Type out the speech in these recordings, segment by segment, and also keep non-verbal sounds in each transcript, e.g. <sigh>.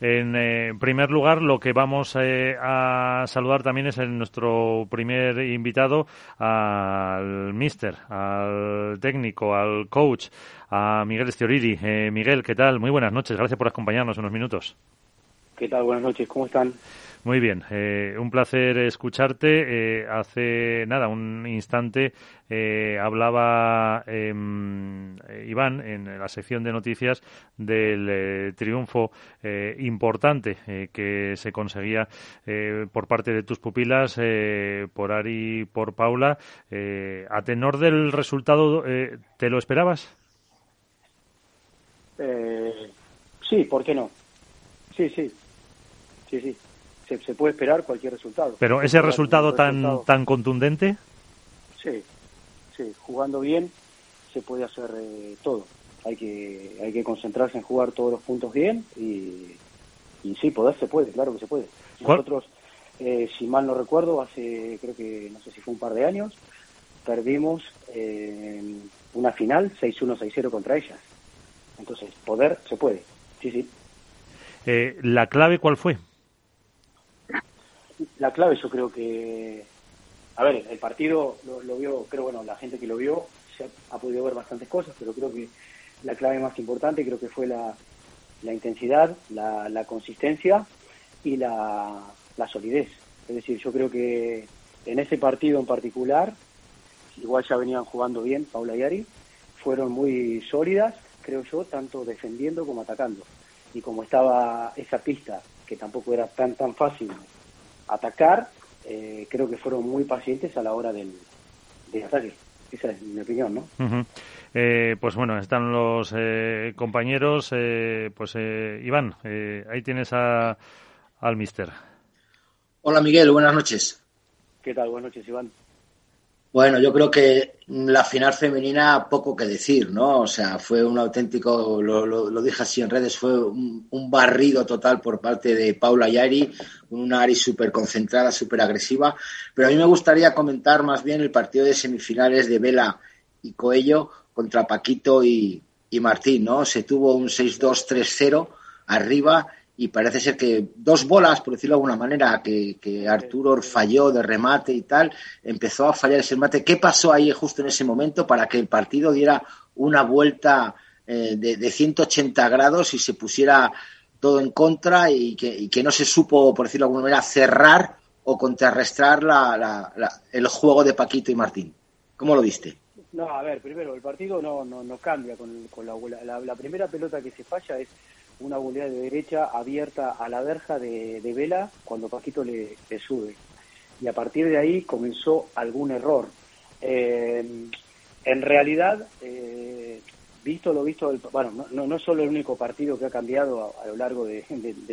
En eh, primer lugar, lo que vamos eh, a saludar también es nuestro primer invitado al mister, al técnico, al coach, a Miguel Estioriri. Eh, Miguel, ¿qué tal? Muy buenas noches. Gracias por acompañarnos unos minutos. ¿Qué tal? Buenas noches. ¿Cómo están? Muy bien, eh, un placer escucharte. Eh, hace nada, un instante, eh, hablaba em, Iván en la sección de noticias del triunfo importante que se conseguía por parte de tus pupilas, por Ari y por Paula. a tenor del resultado, ¿te lo esperabas? sí, ¿por qué no? Sí, sí, sí, sí se, puede esperar cualquier resultado. Pero ese resultado tan, tan contundente. Sí, sí, jugando bien se puede hacer eh, todo. Hay que, hay que concentrarse en jugar todos los puntos bien y, y sí, poder se puede, claro que se puede. Nosotros, eh, si mal no recuerdo, hace creo que no sé si fue un par de años, perdimos eh, una final 6-1, 6-0 contra ellas. Entonces, poder se puede, sí, sí. ¿La clave cuál fue? La clave yo creo que, a ver, el partido lo, vio, creo, bueno, la gente que lo vio se ha, podido ver bastantes cosas, pero creo que la clave más importante creo que fue la, la intensidad, la, la consistencia y la, la solidez. Es decir, yo creo que en ese partido en particular, igual ya venían jugando bien Paula y Ari, fueron muy sólidas, creo yo, tanto defendiendo como atacando. Y como estaba esa pista, que tampoco era tan tan fácil atacar, eh, creo que fueron muy pacientes a la hora del, ataque. Esa es mi opinión, ¿no? Eh, pues bueno, están los eh, compañeros. pues Iván, ahí tienes a, al mister. Hola Miguel, buenas noches. ¿Qué tal? Buenas noches, Iván. Bueno, yo creo que la final femenina poco que decir, ¿no? O sea, fue un auténtico, lo, dije así en redes, fue un, barrido total por parte de Paula Yari, una Ari súper concentrada, súper agresiva. Pero a mí me gustaría comentar más bien el partido de semifinales de Vela y Coello contra Paquito y, y Martín, ¿no? Se tuvo un 6-2-3-0 arriba y parece ser que dos bolas, por decirlo de alguna manera, que, Arturo falló de remate y tal, empezó a fallar ese remate. ¿Qué pasó ahí justo en ese momento para que el partido diera una vuelta eh, de, 180 grados y se pusiera todo en contra y que, no se supo, por decirlo de alguna manera, cerrar o contrarrestar la, el juego de Paquito y Martín? ¿Cómo lo viste? No, a ver, primero, el partido no, no, no cambia con, con la, la primera pelota que se falla es una volea de derecha abierta a la verja de, Vela cuando Paquito le, sube. Y a partir de ahí comenzó algún error. Eh, en realidad, eh, visto lo visto, bueno, no, no, es solo el único partido que ha cambiado a, lo largo de,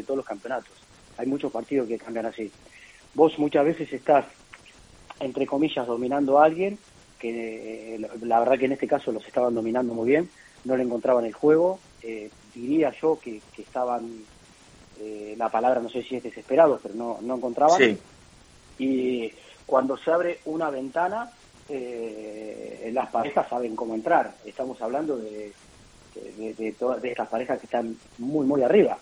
todos los campeonatos. Hay muchos partidos que cambian así. Vos muchas veces estás, entre comillas, dominando a alguien, que eh, la verdad que en este caso los estaban dominando muy bien, no le encontraban el juego, diría yo que, estaban, eh, la palabra no sé si es desesperados, pero no, no encontraban. Y cuando se abre una ventana, eh, las parejas saben cómo entrar. Estamos hablando de, de, todas de estas parejas que están muy, muy arriba.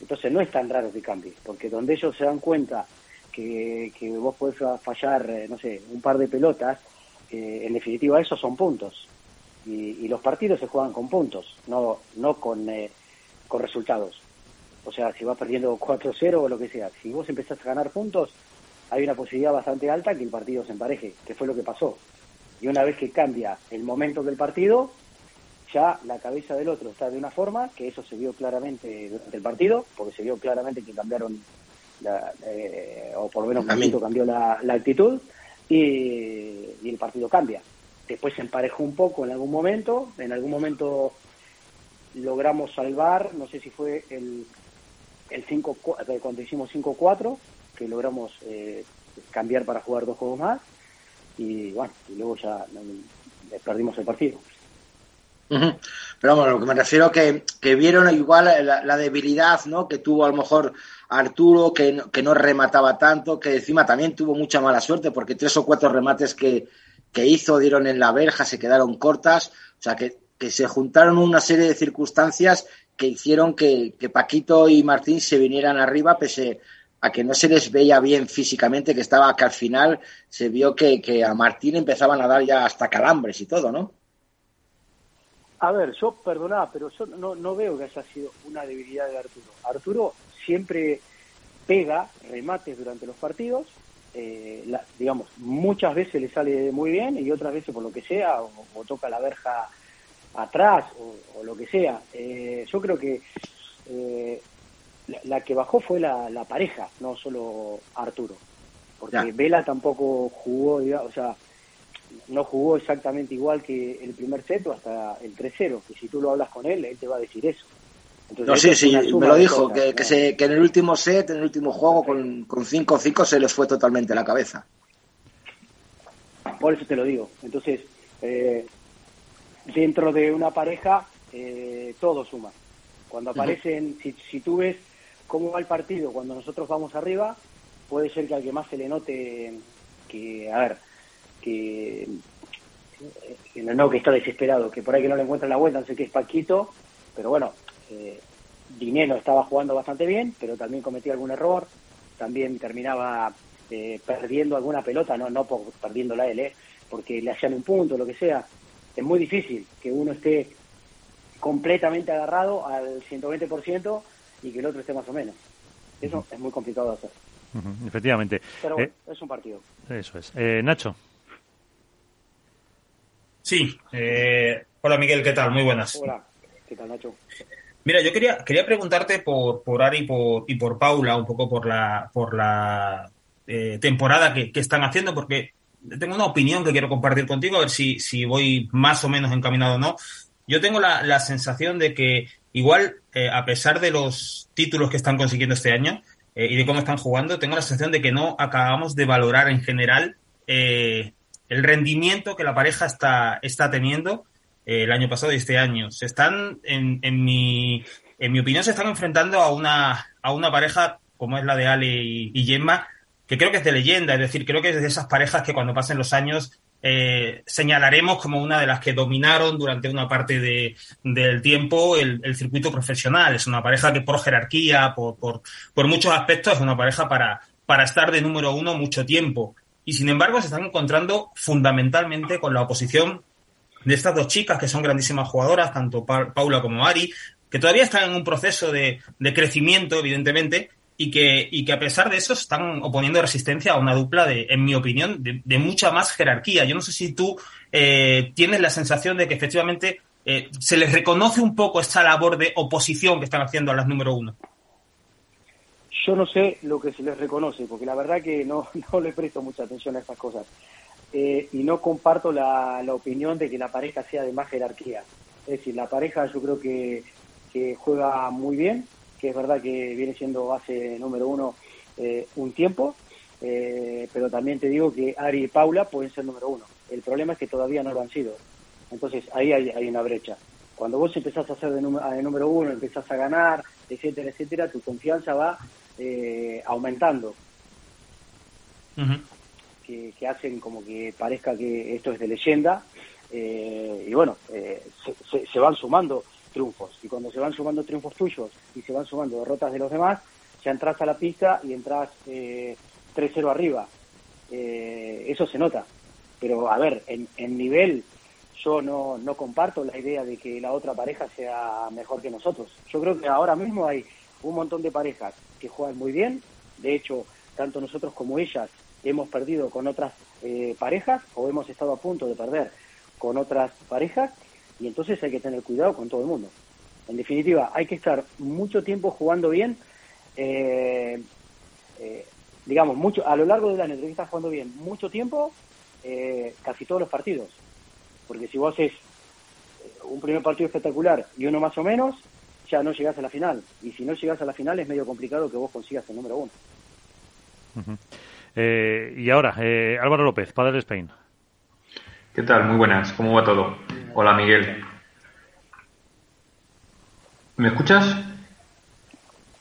Entonces no es tan raro que cambie, porque donde ellos se dan cuenta que, que vos podés fallar, no sé, un par de pelotas, en definitiva esos son puntos y, los partidos se juegan con puntos, no, no con, eh, con resultados. O sea, si vas perdiendo 4-0 o lo que sea, si vos empezás a ganar puntos, hay una posibilidad bastante alta que el partido se empareje, que fue lo que pasó. Y una vez que cambia el momento del partido, ya la cabeza del otro está de una forma, que eso se vio claramente durante el partido, porque se vio claramente que cambiaron, la, eh, o por lo menos un cambió la, la actitud, y, y el partido cambia después se emparejó un poco en algún momento, en algún momento logramos salvar, no sé si fue el, el 5, eh, cuando hicimos 5-4, que logramos eh, cambiar para jugar dos juegos más, y bueno, y luego ya perdimos el partido. Pero bueno, lo que me refiero que, que vieron igual la, debilidad ¿no? que tuvo a lo mejor Arturo, que que no remataba tanto, que encima también tuvo mucha mala suerte, porque tres o cuatro remates que, que hizo, dieron en la verja, se quedaron cortas, o sea que, se juntaron una serie de circunstancias que hicieron que, que, Paquito y Martín se vinieran arriba, pese a que no se les veía bien físicamente, que estaba que al final se vio que, que a Martín empezaban a dar ya hasta calambres y todo, ¿no? A ver, yo perdonaba, pero yo no, no veo que haya sido una debilidad de Arturo. Arturo siempre pega remates durante los partidos, eh, digamos, muchas veces le sale muy bien y otras veces por lo que sea, o, toca la verja atrás o, lo que sea. Eh, yo creo que eh, la, que bajó fue la, pareja, no solo Arturo, porque Vela tampoco jugó, o sea, no jugó exactamente igual que el primer set o hasta el 3-0, que si tú lo hablas con él, él te va a decir eso. No, sí, sí, me lo dijo, que, que, se, que, en el último set, en el último juego, con 5-5 se les fue totalmente la cabeza. Por eso te lo digo. Entonces, eh, dentro de una pareja, eh, todo suma. Cuando aparecen, si, si tú ves cómo va el partido cuando nosotros vamos arriba, puede ser que al que más se le note que, a ver, que, no, que está desesperado, que por ahí que no le encuentra la vuelta, no sé qué es Paquito, pero bueno, eh, Dinero estaba jugando bastante bien, pero también cometía algún error, también terminaba eh, perdiendo alguna pelota, no, no por, perdiéndola él, eh, porque le hacían un punto, lo que sea. Es muy difícil que uno esté completamente agarrado al 120% y que el otro esté más o menos. Eso es muy complicado de hacer. efectivamente. Pero eh, es un partido. Eso es. Eh, Nacho. Sí. Eh, hola Miguel, ¿qué tal? Muy buenas. Hola, ¿qué tal Nacho? Mira, yo quería, quería preguntarte por, por Ari y por, y por Paula, un poco por la, por la temporada que, están haciendo, porque tengo una opinión que quiero compartir contigo, a ver si, si voy más o menos encaminado o no. Yo tengo la, la sensación de que igual, eh, a pesar de los títulos que están consiguiendo este año eh, y de cómo están jugando, tengo la sensación de que no acabamos de valorar en general eh, el rendimiento que la pareja está, está teniendo el año pasado y este año. Se están, en, en, mi, en mi opinión, se están enfrentando a una, a una pareja como es la de Ale y, y Gemma, que creo que es de leyenda, es decir, creo que es de esas parejas que cuando pasen los años eh, señalaremos como una de las que dominaron durante una parte de, del tiempo el, circuito profesional. Es una pareja que por jerarquía, por, por, por, muchos aspectos, es una pareja para, para estar de número uno mucho tiempo. Y sin embargo se están encontrando fundamentalmente con la oposición de estas dos chicas que son grandísimas jugadoras, tanto Paula como Ari, que todavía están en un proceso de, de crecimiento, evidentemente, y que, y que a pesar de eso están oponiendo resistencia a una dupla de, en mi opinión, de, mucha más jerarquía. Yo no sé si tú eh, tienes la sensación de que efectivamente eh, se les reconoce un poco esta labor de oposición que están haciendo a las número uno. Yo no sé lo que se les reconoce, porque la verdad que no, <laughs> no le presto mucha atención a esas cosas. Eh, y no comparto la, la opinión de que la pareja sea de más jerarquía. Es decir, la pareja yo creo que, que juega muy bien, que es verdad que viene siendo base número uno eh, un tiempo, eh, pero también te digo que Ari y Paula pueden ser número uno. El problema es que todavía no lo han sido. Entonces ahí hay, una brecha. Cuando vos empezás a ser de, número uno, empezás a ganar, etcétera, etcétera, tu confianza va eh, aumentando. Que, hacen como que parezca que esto es de leyenda. y bueno, se van sumando triunfos. Y cuando se van sumando triunfos tuyos y se van sumando derrotas de los demás, ya entras a la pista y entras eh, 3-0 arriba. Eh, eso se nota. Pero a ver, en, en nivel yo no, no comparto la idea de que la otra pareja sea mejor que nosotros. Yo creo que ahora mismo hay un montón de parejas que juegan muy bien. De hecho, tanto nosotros como ellas hemos perdido con otras eh, parejas o hemos estado a punto de perder con otras parejas y entonces hay que tener cuidado con todo el mundo. En definitiva, hay que estar mucho tiempo jugando bien, eh, eh, digamos, mucho a lo largo del año hay que estar jugando bien mucho tiempo, eh, casi todos los partidos. Porque si vos haces un primer partido espectacular y uno más o menos, ya no llegás a la final. Y si no llegás a la final es medio complicado que vos consigas el número uno. Y ahora, Álvaro López, padre de Spain. ¿Qué tal? Muy buenas. ¿Cómo va todo? Hola, Miguel. ¿Me escuchas?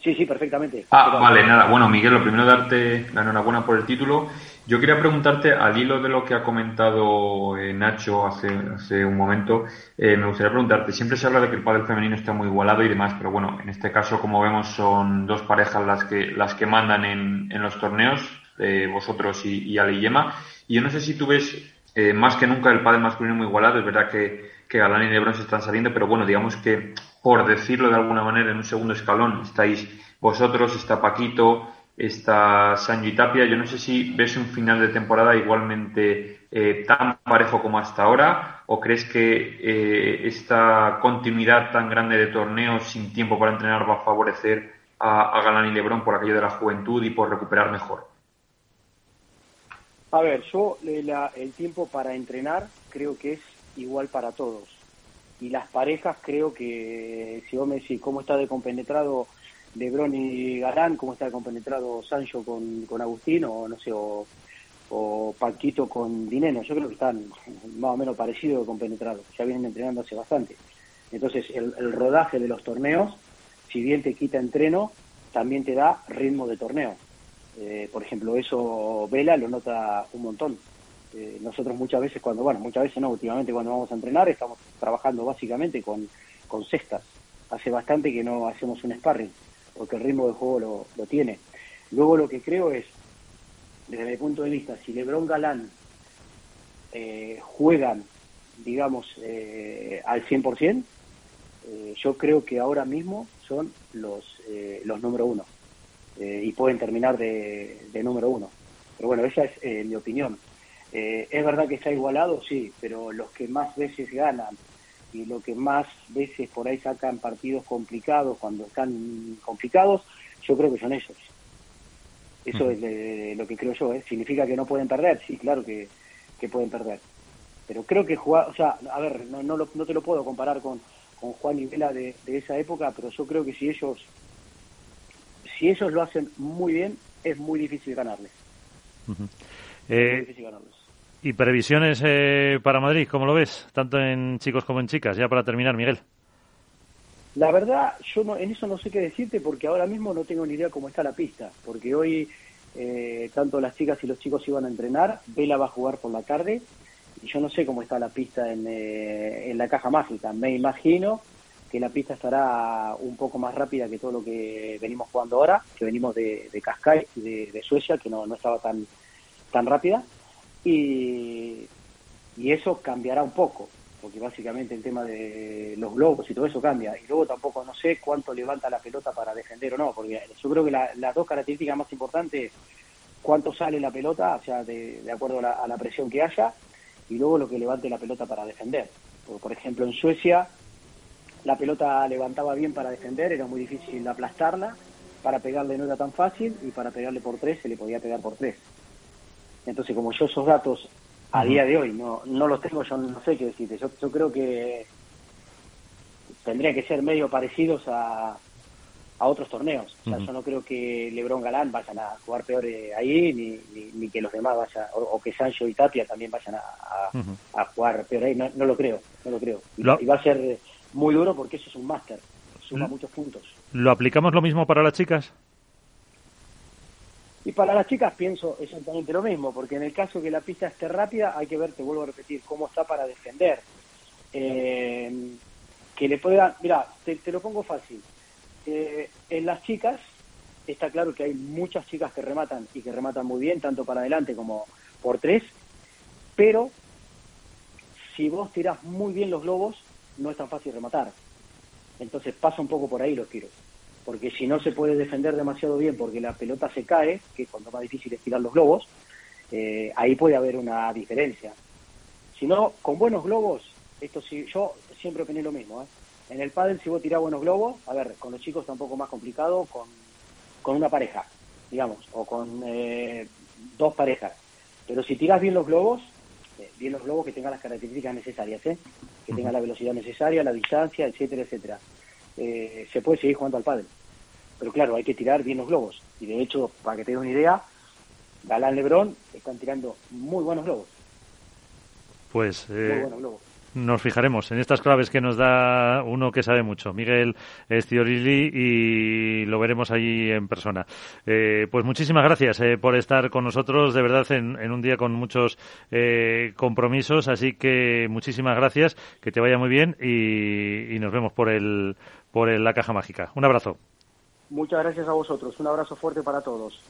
Sí, sí, perfectamente. Ah, vale, nada. Bueno, Miguel, lo primero darte la enhorabuena por el título. Yo quería preguntarte, al hilo de lo que ha comentado eh, Nacho hace, hace un momento, eh, me gustaría preguntarte, siempre se habla de que el pádel femenino está muy igualado y demás, pero bueno, en este caso, como vemos, son dos parejas las que, las que mandan en, en los torneos, eh, vosotros y, y Ali y Yema. Y yo no sé si tú ves más que nunca el pádel masculino muy igualado, es verdad que, que Galán y Lebron se están saliendo, pero bueno, digamos que por decirlo de alguna manera, en un segundo escalón estáis vosotros, está Paquito, está Sancho y Tapia. Yo no sé si ves un final de temporada igualmente eh, tan parejo como hasta ahora, o crees que eh, esta continuidad tan grande de torneos sin tiempo para entrenar va a favorecer a, Galán y Lebrón por aquello de la juventud y por recuperar mejor. A ver, yo el tiempo para entrenar creo que es igual para todos y las parejas creo que si vos me decís cómo está de compenetrado Lebron y Galán, cómo está de compenetrado Sancho con, con Agustín o no sé, o, Paquito con Dineno, yo creo que están más o menos parecidos de compenetrados, ya vienen entrenando hace bastante. Entonces el, rodaje de los torneos, si bien te quita entreno, también te da ritmo de torneo. Eh, por ejemplo, eso Vela lo nota un montón. Eh, nosotros muchas veces cuando, bueno, muchas veces no, últimamente cuando vamos a entrenar estamos trabajando básicamente con, con cestas. Hace bastante que no hacemos un sparring, porque el ritmo de juego lo, lo tiene. Luego lo que creo es, desde mi punto de vista, si Lebron Galán eh, juegan, digamos, eh, al 100%, eh, yo creo que ahora mismo son los, eh, los número uno y pueden terminar de, de número uno. Pero bueno, esa es mi opinión. Eh, es verdad que está igualado, sí, pero los que más veces ganan y los que más veces por ahí sacan partidos complicados cuando están complicados, yo creo que son ellos. Eso es lo que creo yo, ¿eh? ¿Significa que no pueden perder? Sí, claro que, pueden perder. Pero creo que jugar, o sea, a ver, no, no, no te lo puedo comparar con, con Juan y Vela de, esa época, pero yo creo que si ellos, si ellos lo hacen muy bien, es muy difícil ganarles. es muy eh, difícil ganarles. ¿Y previsiones eh, para Madrid? ¿Cómo lo ves? Tanto en chicos como en chicas. Ya para terminar, Miguel. La verdad, yo no, en eso no sé qué decirte porque ahora mismo no tengo ni idea cómo está la pista. Porque hoy eh, tanto las chicas y los chicos iban a entrenar. Vela va a jugar por la tarde. Y yo no sé cómo está la pista en, eh, en la caja mágica. Me imagino que la pista estará un poco más rápida que todo lo que venimos jugando ahora, que venimos de, de Cascais y de, de, Suecia, que no, no estaba tan, tan rápida y, eso cambiará un poco, porque básicamente el tema de los globos y todo eso cambia. Y luego tampoco no sé cuánto levanta la pelota para defender o no, porque yo creo que las dos características más importantes, cuánto sale la pelota, o sea, de, acuerdo a la, presión que haya, y luego lo que levante la pelota para defender. por ejemplo, en Suecia la pelota levantaba bien para defender, era muy difícil aplastarla, para pegarle no era tan fácil, y para pegarle por tres se le podía pegar por tres. Entonces, como yo esos datos a día de hoy no, no los tengo, yo no sé qué decirte. Yo, yo creo que tendría que ser medio parecidos a, a otros torneos. O sea, yo no creo que Lebron Galán vayan a jugar peor eh, ahí, ni, ni, que los demás vayan, o, que Sancho y Tapia también vayan a, a, jugar peor ahí. No, no, lo creo, no lo creo. Y, va a ser muy duro porque eso es un máster, suma muchos puntos. ¿Lo aplicamos lo mismo para las chicas? Y para las chicas pienso exactamente lo mismo, porque en el caso que la pista esté rápida, hay que ver, te vuelvo a repetir, cómo está para defender. Eh, que le pueda, mira, te, lo pongo fácil. Eh, en las chicas, está claro que hay muchas chicas que rematan y que rematan muy bien, tanto para adelante como por tres, pero si vos tirás muy bien los globos, no es tan fácil rematar. Entonces pasa un poco por ahí los tiros porque si no se puede defender demasiado bien porque la pelota se cae, que es cuando más difícil es tirar los globos, eh, ahí puede haber una diferencia. Si no, con buenos globos, esto sí, yo siempre opiné lo mismo. ¿eh? En el pádel, si vos tirás buenos globos, a ver, con los chicos está un poco más complicado, con, con una pareja, digamos, o con eh, dos parejas. Pero si tiras bien los globos, bien los globos que tengan las características necesarias, ¿eh? Que tengan la velocidad necesaria, la distancia, etcétera, etcétera. se puede seguir jugando al pádel. Pero claro, hay que tirar bien los globos. Y de hecho, para que te des una idea, Galán Lebrón están tirando muy buenos globos. Pues eh, nos fijaremos en estas claves que nos da uno que sabe mucho, Miguel Estiorilli, y lo veremos allí en persona. Eh, pues muchísimas gracias eh, por estar con nosotros, de verdad, en, un día con muchos eh, compromisos, así que muchísimas gracias, que te vaya muy bien y, nos vemos por el por la caja mágica. Un abrazo. Muchas gracias a vosotros. Un abrazo fuerte para todos.